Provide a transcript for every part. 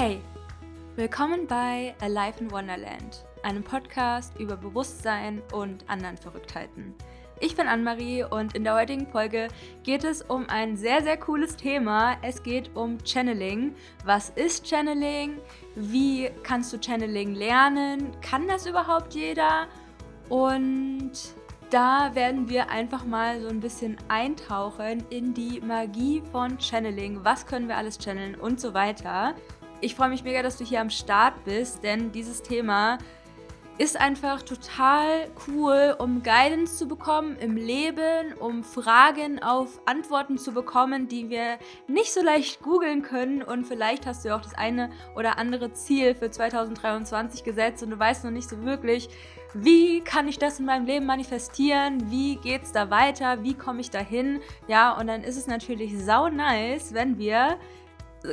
Hey, willkommen bei Alive in Wonderland, einem Podcast über Bewusstsein und anderen Verrücktheiten. Ich bin Anne-Marie und in der heutigen Folge geht es um ein sehr, sehr cooles Thema. Es geht um Channeling. Was ist Channeling? Wie kannst du Channeling lernen? Kann das überhaupt jeder? Und da werden wir einfach mal so ein bisschen eintauchen in die Magie von Channeling. Was können wir alles channeln und so weiter. Ich freue mich mega, dass du hier am Start bist, denn dieses Thema ist einfach total cool, um Guidance zu bekommen im Leben, um Fragen auf Antworten zu bekommen, die wir nicht so leicht googeln können. Und vielleicht hast du auch das eine oder andere Ziel für 2023 gesetzt und du weißt noch nicht so wirklich, wie kann ich das in meinem Leben manifestieren? Wie geht es da weiter? Wie komme ich dahin? Ja, und dann ist es natürlich sau nice, wenn wir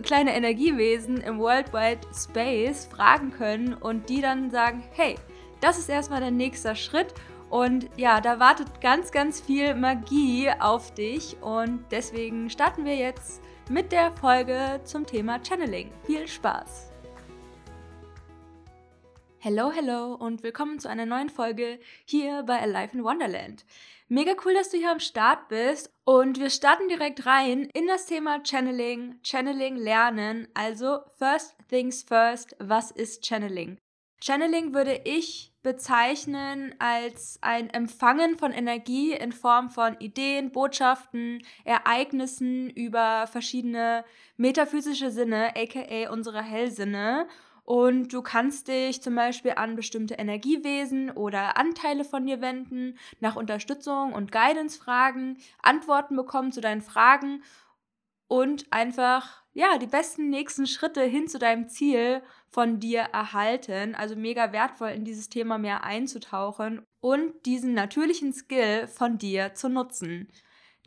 kleine Energiewesen im World Wide Space fragen können und die dann sagen, hey, das ist erstmal der nächste Schritt und ja, da wartet ganz, ganz viel Magie auf dich und deswegen starten wir jetzt mit der Folge zum Thema Channeling. Viel Spaß! Hello, hello und willkommen zu einer neuen Folge hier bei Alive in Wonderland. Mega cool, dass du hier am Start bist und wir starten direkt rein in das Thema Channeling, Channeling lernen. Also first things first, was ist Channeling? Channeling würde ich bezeichnen als ein Empfangen von Energie in Form von Ideen, Botschaften, Ereignissen über verschiedene metaphysische Sinne, aka unsere Hellsinne. Und du kannst dich zum Beispiel an bestimmte Energiewesen oder Anteile von dir wenden, nach Unterstützung und Guidance fragen, Antworten bekommen zu deinen Fragen und einfach ja, die besten nächsten Schritte hin zu deinem Ziel von dir erhalten. Also mega wertvoll in dieses Thema mehr einzutauchen und diesen natürlichen Skill von dir zu nutzen.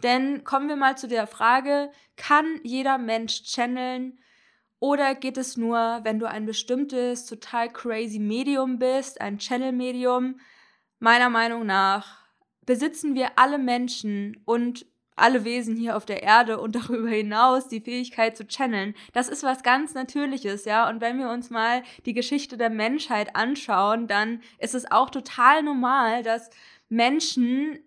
Denn kommen wir mal zu der Frage, kann jeder Mensch channeln? Oder geht es nur, wenn du ein bestimmtes, total crazy Medium bist, ein Channel-Medium? Meiner Meinung nach besitzen wir alle Menschen und alle Wesen hier auf der Erde und darüber hinaus die Fähigkeit zu channeln. Das ist was ganz Natürliches, ja. Und wenn wir uns mal die Geschichte der Menschheit anschauen, dann ist es auch total normal, dass Menschen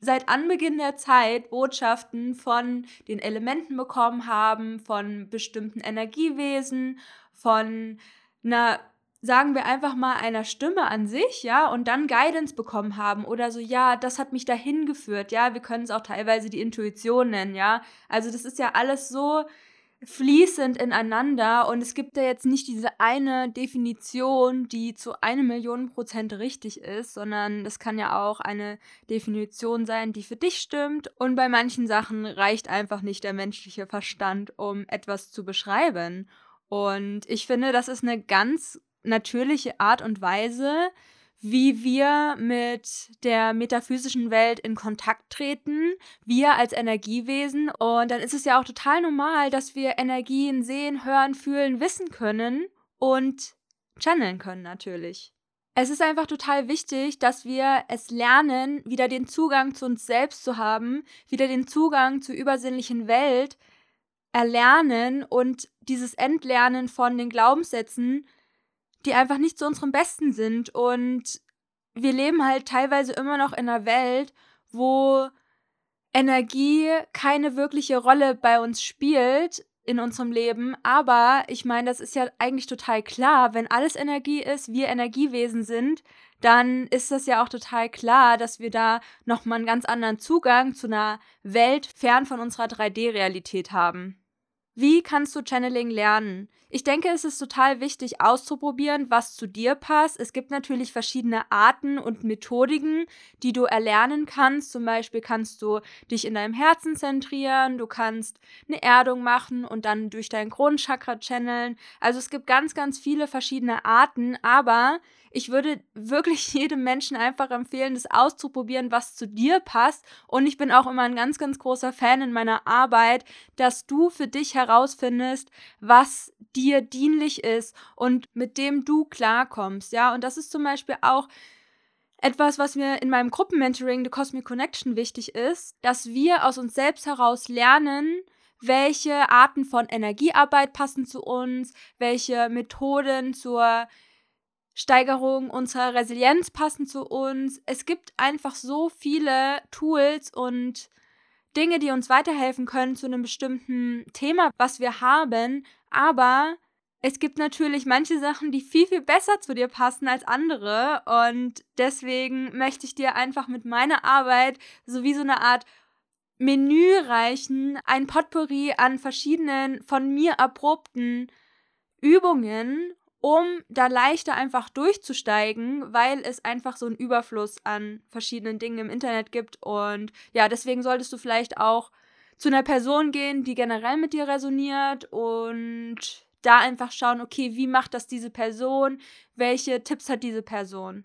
seit Anbeginn der Zeit Botschaften von den Elementen bekommen haben, von bestimmten Energiewesen, von einer sagen wir einfach mal einer Stimme an sich, ja, und dann Guidance bekommen haben oder so, ja, das hat mich dahin geführt, ja, wir können es auch teilweise die Intuition nennen, ja. Also das ist ja alles so fließend ineinander und es gibt ja jetzt nicht diese eine Definition, die zu einer Million Prozent richtig ist, sondern es kann ja auch eine Definition sein, die für dich stimmt und bei manchen Sachen reicht einfach nicht der menschliche Verstand, um etwas zu beschreiben. Und ich finde, das ist eine ganz natürliche Art und Weise, wie wir mit der metaphysischen Welt in Kontakt treten, wir als Energiewesen. Und dann ist es ja auch total normal, dass wir Energien sehen, hören, fühlen, wissen können und channeln können natürlich. Es ist einfach total wichtig, dass wir es lernen, wieder den Zugang zu uns selbst zu haben, wieder den Zugang zur übersinnlichen Welt erlernen und dieses Entlernen von den Glaubenssätzen die einfach nicht zu unserem Besten sind. Und wir leben halt teilweise immer noch in einer Welt, wo Energie keine wirkliche Rolle bei uns spielt in unserem Leben. Aber ich meine, das ist ja eigentlich total klar. Wenn alles Energie ist, wir Energiewesen sind, dann ist das ja auch total klar, dass wir da nochmal einen ganz anderen Zugang zu einer Welt fern von unserer 3D-Realität haben. Wie kannst du Channeling lernen? Ich denke, es ist total wichtig auszuprobieren, was zu dir passt. Es gibt natürlich verschiedene Arten und Methodiken, die du erlernen kannst. Zum Beispiel kannst du dich in deinem Herzen zentrieren, du kannst eine Erdung machen und dann durch dein Kronenchakra channeln. Also es gibt ganz, ganz viele verschiedene Arten, aber ich würde wirklich jedem Menschen einfach empfehlen, das auszuprobieren, was zu dir passt. Und ich bin auch immer ein ganz, ganz großer Fan in meiner Arbeit, dass du für dich herausfindest, was dir dienlich ist und mit dem du klarkommst. Ja, und das ist zum Beispiel auch etwas, was mir in meinem Gruppenmentoring The Cosmic Connection wichtig ist, dass wir aus uns selbst heraus lernen, welche Arten von Energiearbeit passen zu uns, welche Methoden zur Steigerung unserer Resilienz passen zu uns. Es gibt einfach so viele Tools und Dinge, die uns weiterhelfen können zu einem bestimmten Thema, was wir haben. Aber es gibt natürlich manche Sachen, die viel, viel besser zu dir passen als andere. Und deswegen möchte ich dir einfach mit meiner Arbeit so wie so eine Art Menü reichen, ein Potpourri an verschiedenen von mir erprobten Übungen um da leichter einfach durchzusteigen, weil es einfach so einen Überfluss an verschiedenen Dingen im Internet gibt. Und ja, deswegen solltest du vielleicht auch zu einer Person gehen, die generell mit dir resoniert und da einfach schauen, okay, wie macht das diese Person? Welche Tipps hat diese Person?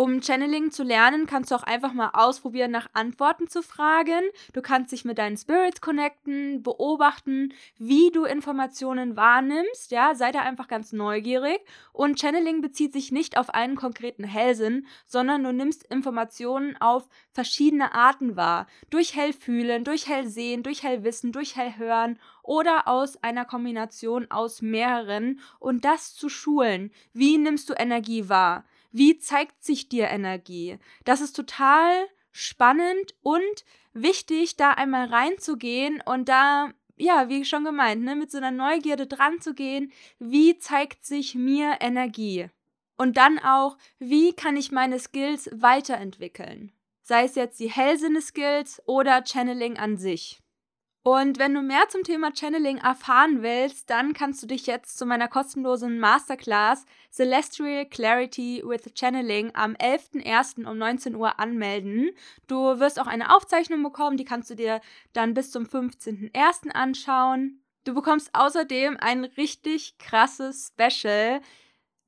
Um Channeling zu lernen, kannst du auch einfach mal ausprobieren, nach Antworten zu fragen. Du kannst dich mit deinen Spirits connecten, beobachten, wie du Informationen wahrnimmst. Ja, sei da einfach ganz neugierig. Und Channeling bezieht sich nicht auf einen konkreten Hellsinn, sondern du nimmst Informationen auf verschiedene Arten wahr. Durch Hellfühlen, durch Hellsehen, durch Hellwissen, durch Hellhören oder aus einer Kombination aus mehreren. Und das zu schulen. Wie nimmst du Energie wahr? Wie zeigt sich dir Energie? Das ist total spannend und wichtig, da einmal reinzugehen und da, ja, wie schon gemeint, ne, mit so einer Neugierde dran zu gehen, wie zeigt sich mir Energie? Und dann auch, wie kann ich meine Skills weiterentwickeln? Sei es jetzt die Hellsinne-Skills oder Channeling an sich. Und wenn du mehr zum Thema Channeling erfahren willst, dann kannst du dich jetzt zu meiner kostenlosen Masterclass Celestial Clarity with Channeling am 11.01. um 19 Uhr anmelden. Du wirst auch eine Aufzeichnung bekommen, die kannst du dir dann bis zum 15.01. anschauen. Du bekommst außerdem ein richtig krasses Special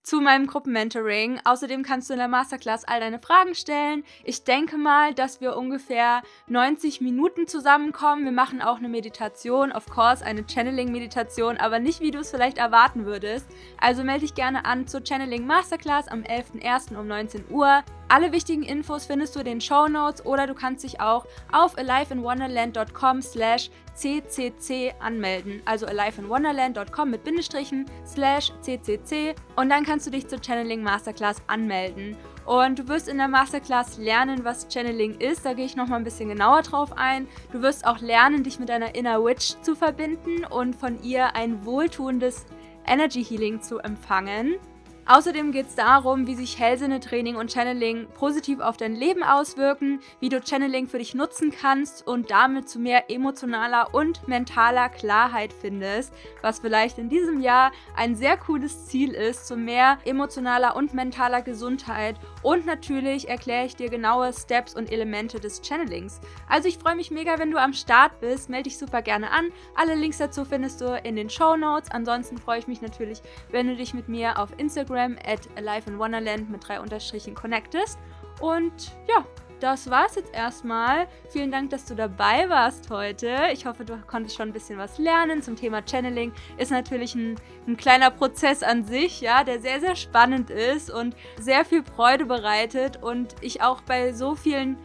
zu meinem Gruppenmentoring. Außerdem kannst du in der Masterclass all deine Fragen stellen. Ich denke mal, dass wir ungefähr 90 Minuten zusammenkommen. Wir machen auch eine Meditation, of course, eine Channeling-Meditation, aber nicht, wie du es vielleicht erwarten würdest. Also melde dich gerne an zur Channeling Masterclass am 11.01. um 19 Uhr. Alle wichtigen Infos findest du in den Show Notes oder du kannst dich auch auf aliveinwonderland.com slash ccc anmelden. Also aliveinwonderland.com mit Bindestrichen slash ccc und dann kannst du dich zur Channeling Masterclass anmelden. Und du wirst in der Masterclass lernen, was Channeling ist. Da gehe ich nochmal ein bisschen genauer drauf ein. Du wirst auch lernen, dich mit deiner Inner Witch zu verbinden und von ihr ein wohltuendes Energy Healing zu empfangen. Außerdem geht es darum, wie sich Hellsinne-Training und Channeling positiv auf dein Leben auswirken, wie du Channeling für dich nutzen kannst und damit zu mehr emotionaler und mentaler Klarheit findest, was vielleicht in diesem Jahr ein sehr cooles Ziel ist, zu mehr emotionaler und mentaler Gesundheit. Und natürlich erkläre ich dir genaue Steps und Elemente des Channelings. Also ich freue mich mega, wenn du am Start bist. Melde dich super gerne an. Alle Links dazu findest du in den Show Notes. Ansonsten freue ich mich natürlich, wenn du dich mit mir auf Instagram Instagram at Alive in Wonderland mit drei Unterstrichen connectest. Und ja, das war's jetzt erstmal. Vielen Dank, dass du dabei warst heute. Ich hoffe, du konntest schon ein bisschen was lernen zum Thema Channeling. Ist natürlich ein, ein, kleiner Prozess an sich, ja, der sehr, sehr spannend ist und sehr viel Freude bereitet und ich auch bei so vielen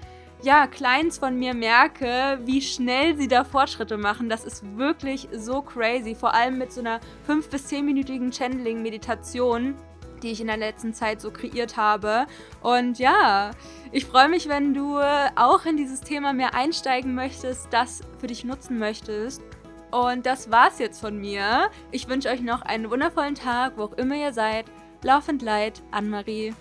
ja, Clients von mir merke, wie schnell sie da Fortschritte machen. Das ist wirklich so crazy. Vor allem mit so einer 5- bis 10-minütigen Channeling-Meditation die ich in der letzten Zeit so kreiert habe. Und ja, ich freue mich, wenn du auch in dieses Thema mehr einsteigen möchtest, das für dich nutzen möchtest. Und das war's jetzt von mir. Ich wünsche euch noch einen wundervollen Tag, wo auch immer ihr seid. Laufend Leid, Anne-Marie.